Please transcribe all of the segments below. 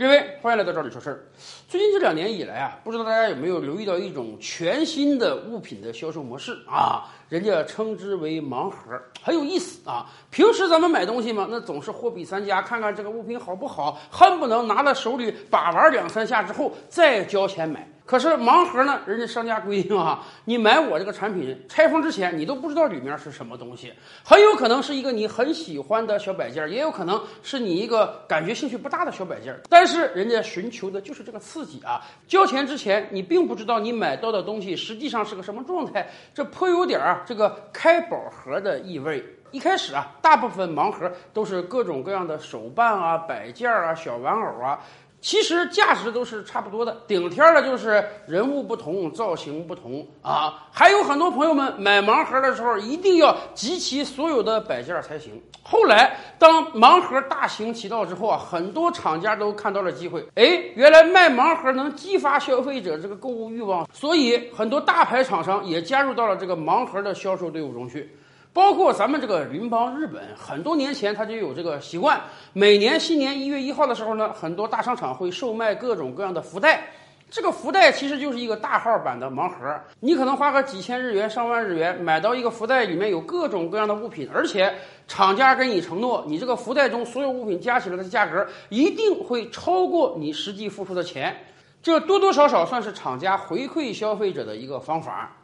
各位，欢迎来到这里说事儿。最近这两年以来啊，不知道大家有没有留意到一种全新的物品的销售模式啊？人家称之为盲盒，很有意思啊。平时咱们买东西嘛，那总是货比三家，看看这个物品好不好，恨不能拿到手里把玩两三下之后再交钱买。可是盲盒呢？人家商家规定啊，你买我这个产品拆封之前，你都不知道里面是什么东西，很有可能是一个你很喜欢的小摆件，也有可能是你一个感觉兴趣不大的小摆件。但是人家寻求的就是这个刺激啊！交钱之前，你并不知道你买到的东西实际上是个什么状态，这颇有点儿这个开宝盒的意味。一开始啊，大部分盲盒都是各种各样的手办啊、摆件啊、小玩偶啊。其实价值都是差不多的，顶天的就是人物不同，造型不同啊。还有很多朋友们买盲盒的时候，一定要集齐所有的摆件才行。后来，当盲盒大行其道之后啊，很多厂家都看到了机会，哎，原来卖盲盒能激发消费者这个购物欲望，所以很多大牌厂商也加入到了这个盲盒的销售队伍中去。包括咱们这个邻邦日本，很多年前他就有这个习惯，每年新年一月一号的时候呢，很多大商场会售卖各种各样的福袋。这个福袋其实就是一个大号版的盲盒，你可能花个几千日元、上万日元买到一个福袋，里面有各种各样的物品，而且厂家跟你承诺，你这个福袋中所有物品加起来的价格一定会超过你实际付出的钱，这多多少少算是厂家回馈消费者的一个方法。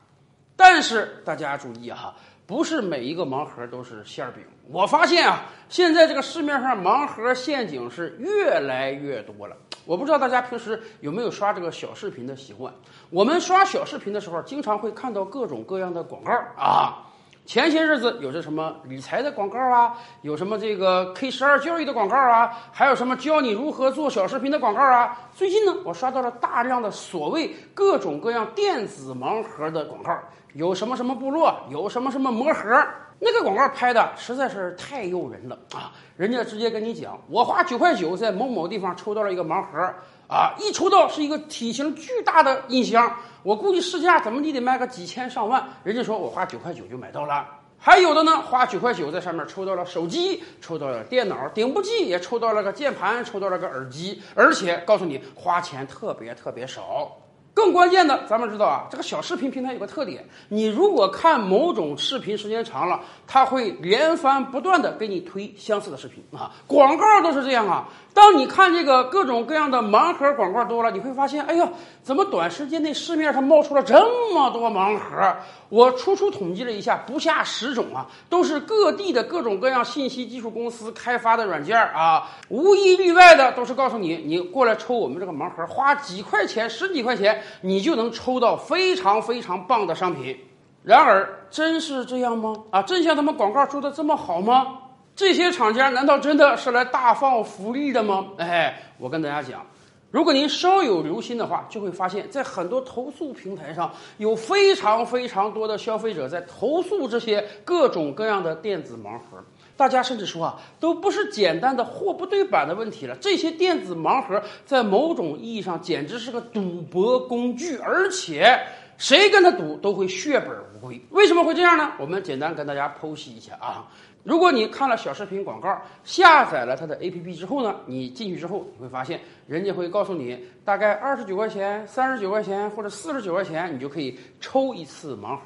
但是大家注意哈。不是每一个盲盒都是馅饼。我发现啊，现在这个市面上盲盒陷阱是越来越多了。我不知道大家平时有没有刷这个小视频的习惯。我们刷小视频的时候，经常会看到各种各样的广告啊。前些日子有着什么理财的广告啊，有什么这个 K 十二教育的广告啊，还有什么教你如何做小视频的广告啊。最近呢，我刷到了大量的所谓各种各样电子盲盒的广告。有什么什么部落，有什么什么魔盒，那个广告拍的实在是太诱人了啊！人家直接跟你讲，我花九块九在某某地方抽到了一个盲盒啊，一抽到是一个体型巨大的音箱，我估计市价怎么地得卖个几千上万。人家说我花九块九就买到了，还有的呢，花九块九在上面抽到了手机，抽到了电脑顶部机，也抽到了个键盘，抽到了个耳机，而且告诉你花钱特别特别少。更关键的，咱们知道啊，这个小视频平台有个特点，你如果看某种视频时间长了，它会连番不断的给你推相似的视频啊，广告都是这样啊。当你看这个各种各样的盲盒广告多了，你会发现，哎呀，怎么短时间内市面上冒出了这么多盲盒？我初初统计了一下，不下十种啊，都是各地的各种各样信息技术公司开发的软件啊，无一例外的都是告诉你，你过来抽我们这个盲盒，花几块钱、十几块钱，你就能抽到非常非常棒的商品。然而，真是这样吗？啊，真像他们广告说的这么好吗？这些厂家难道真的是来大放福利的吗？哎，我跟大家讲，如果您稍有留心的话，就会发现，在很多投诉平台上，有非常非常多的消费者在投诉这些各种各样的电子盲盒。大家甚至说啊，都不是简单的货不对版的问题了，这些电子盲盒在某种意义上简直是个赌博工具，而且谁跟他赌都会血本无为什么会这样呢？我们简单跟大家剖析一下啊。如果你看了小视频广告，下载了它的 APP 之后呢，你进去之后你会发现，人家会告诉你，大概二十九块钱、三十九块钱或者四十九块钱，你就可以抽一次盲盒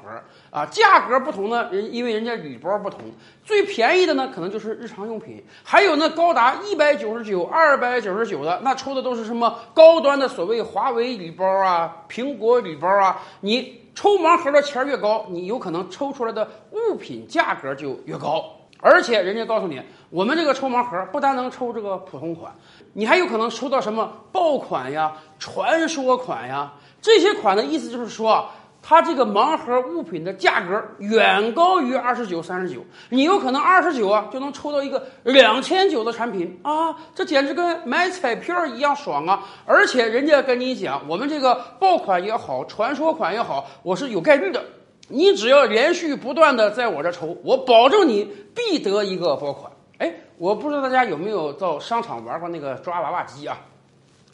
啊。价格不同呢，人因为人家礼包不同，最便宜的呢可能就是日常用品，还有呢高达一百九十九、二百九十九的，那抽的都是什么高端的所谓华为礼包啊、苹果礼包啊。你抽盲盒的钱越高，你有可能抽出来的物品价格就越高。而且人家告诉你，我们这个抽盲盒不单能抽这个普通款，你还有可能抽到什么爆款呀、传说款呀。这些款的意思就是说，它这个盲盒物品的价格远高于二十九、三十九，你有可能二十九啊就能抽到一个两千九的产品啊，这简直跟买彩票一样爽啊！而且人家跟你讲，我们这个爆款也好，传说款也好，我是有概率的。你只要连续不断的在我这抽，我保证你必得一个爆款。哎，我不知道大家有没有到商场玩过那个抓娃娃机啊？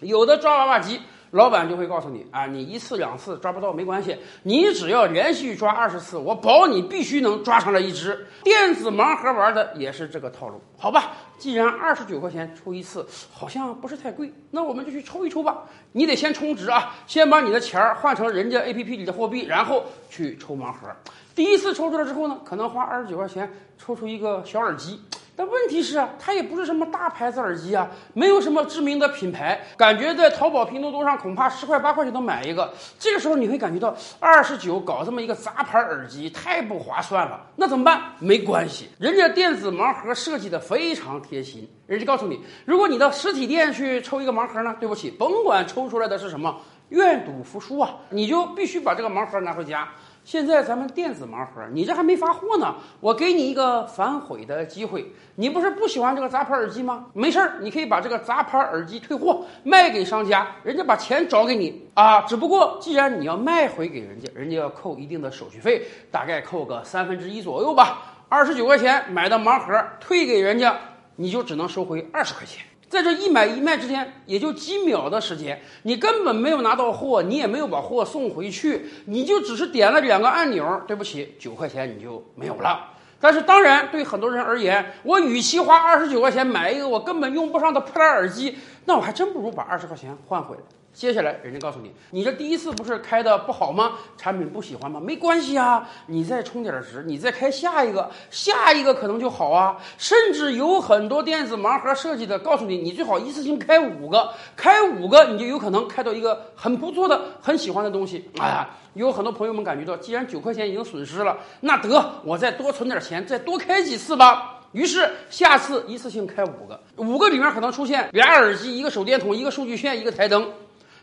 有的抓娃娃机。老板就会告诉你啊，你一次两次抓不到没关系，你只要连续抓二十次，我保你必须能抓上来一只。电子盲盒玩的也是这个套路，好吧？既然二十九块钱抽一次，好像不是太贵，那我们就去抽一抽吧。你得先充值啊，先把你的钱换成人家 A P P 里的货币，然后去抽盲盒。第一次抽出来之后呢，可能花二十九块钱抽出一个小耳机。但问题是啊，它也不是什么大牌子耳机啊，没有什么知名的品牌，感觉在淘宝、拼多多上恐怕十块八块就能买一个。这个时候你会感觉到二十九搞这么一个杂牌耳机太不划算了。那怎么办？没关系，人家电子盲盒设计的非常贴心，人家告诉你，如果你到实体店去抽一个盲盒呢，对不起，甭管抽出来的是什么，愿赌服输啊，你就必须把这个盲盒拿回家。现在咱们电子盲盒，你这还没发货呢，我给你一个反悔的机会。你不是不喜欢这个杂牌耳机吗？没事儿，你可以把这个杂牌耳机退货卖给商家，人家把钱找给你啊。只不过既然你要卖回给人家，人家要扣一定的手续费，大概扣个三分之一左右吧。二十九块钱买的盲盒退给人家，你就只能收回二十块钱。在这一买一卖之间，也就几秒的时间，你根本没有拿到货，你也没有把货送回去，你就只是点了两个按钮，对不起，九块钱你就没有了。但是当然，对很多人而言，我与其花二十九块钱买一个我根本用不上的破烂耳机，那我还真不如把二十块钱换回来。接下来，人家告诉你，你这第一次不是开的不好吗？产品不喜欢吗？没关系啊，你再充点值，你再开下一个，下一个可能就好啊。甚至有很多电子盲盒设计的，告诉你，你最好一次性开五个，开五个你就有可能开到一个很不错的、很喜欢的东西。哎呀，有很多朋友们感觉到，既然九块钱已经损失了，那得我再多存点钱，再多开几次吧。于是下次一次性开五个，五个里面可能出现俩耳机、一个手电筒、一个数据线、一个台灯。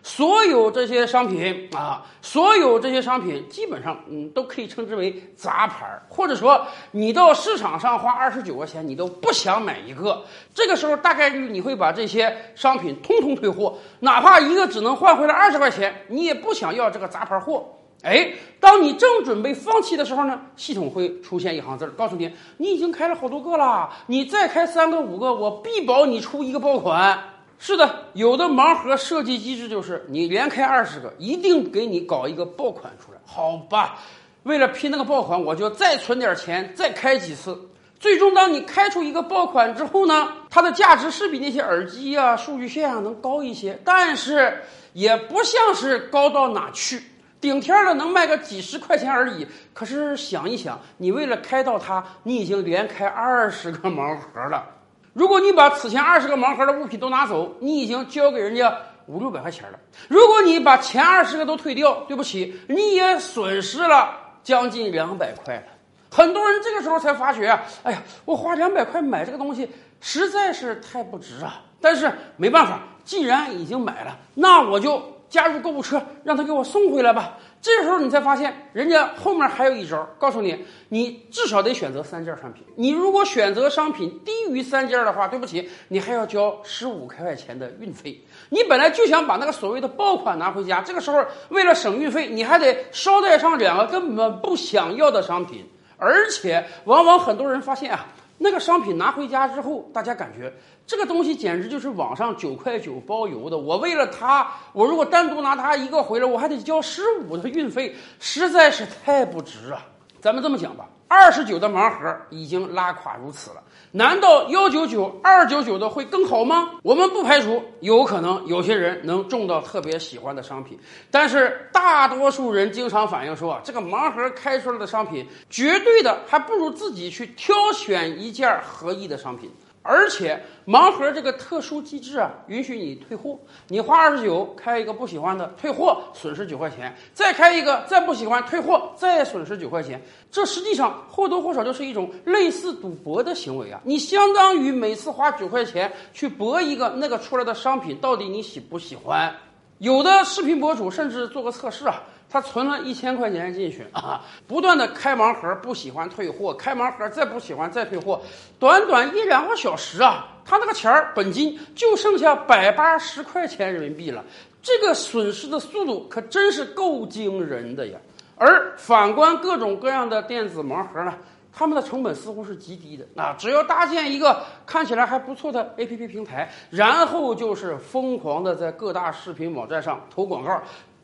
所有这些商品啊，所有这些商品基本上，嗯，都可以称之为杂牌儿，或者说你到市场上花二十九块钱，你都不想买一个。这个时候大概率你会把这些商品通通退货，哪怕一个只能换回来二十块钱，你也不想要这个杂牌货。哎，当你正准备放弃的时候呢，系统会出现一行字儿，告诉你你已经开了好多个了，你再开三个五个，我必保你出一个爆款。是的，有的盲盒设计机制就是你连开二十个，一定给你搞一个爆款出来，好吧？为了拼那个爆款，我就再存点钱，再开几次。最终，当你开出一个爆款之后呢，它的价值是比那些耳机啊、数据线啊能高一些，但是也不像是高到哪去，顶天了能卖个几十块钱而已。可是想一想，你为了开到它，你已经连开二十个盲盒了。如果你把此前二十个盲盒的物品都拿走，你已经交给人家五六百块钱了。如果你把前二十个都退掉，对不起，你也损失了将近两百块了。很多人这个时候才发觉，哎呀，我花两百块买这个东西实在是太不值啊！但是没办法，既然已经买了，那我就加入购物车，让他给我送回来吧。这时候你才发现，人家后面还有一招，告诉你，你至少得选择三件商品。你如果选择商品低于三件的话，对不起，你还要交十五块钱的运费。你本来就想把那个所谓的爆款拿回家，这个时候为了省运费，你还得捎带上两个根本不想要的商品，而且往往很多人发现啊。那个商品拿回家之后，大家感觉这个东西简直就是网上九块九包邮的。我为了它，我如果单独拿它一个回来，我还得交十五的运费，实在是太不值啊！咱们这么讲吧。二十九的盲盒已经拉垮如此了，难道幺九九、二九九的会更好吗？我们不排除有可能有些人能中到特别喜欢的商品，但是大多数人经常反映说，这个盲盒开出来的商品，绝对的还不如自己去挑选一件合意的商品。而且盲盒这个特殊机制啊，允许你退货。你花二十九开一个不喜欢的，退货损失九块钱；再开一个再不喜欢，退货再损失九块钱。这实际上或多或少就是一种类似赌博的行为啊！你相当于每次花九块钱去博一个那个出来的商品，到底你喜不喜欢？有的视频博主甚至做个测试啊。他存了一千块钱进去啊，不断的开盲盒，不喜欢退货，开盲盒再不喜欢再退货，短短一两个小时啊，他那个钱儿本金就剩下百八十块钱人民币了，这个损失的速度可真是够惊人的呀。而反观各种各样的电子盲盒呢，他们的成本似乎是极低的啊，只要搭建一个看起来还不错的 APP 平台，然后就是疯狂的在各大视频网站上投广告。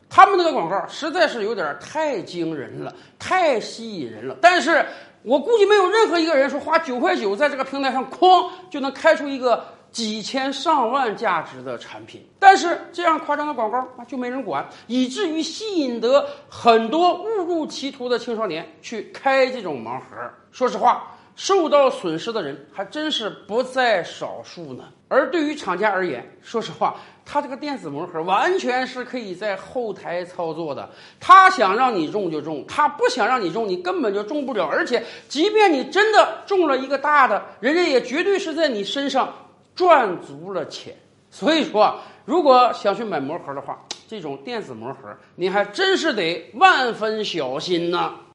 他们那个广告实在是有点太惊人了，太吸引人了。但是我估计没有任何一个人说花九块九在这个平台上哐就能开出一个几千上万价值的产品。但是这样夸张的广告啊就没人管，以至于吸引得很多误入歧途的青少年去开这种盲盒。说实话。受到损失的人还真是不在少数呢。而对于厂家而言，说实话，他这个电子魔盒完全是可以在后台操作的。他想让你中就中，他不想让你中，你根本就中不了。而且，即便你真的中了一个大的，人家也绝对是在你身上赚足了钱。所以说啊，如果想去买魔盒的话，这种电子魔盒，你还真是得万分小心呐。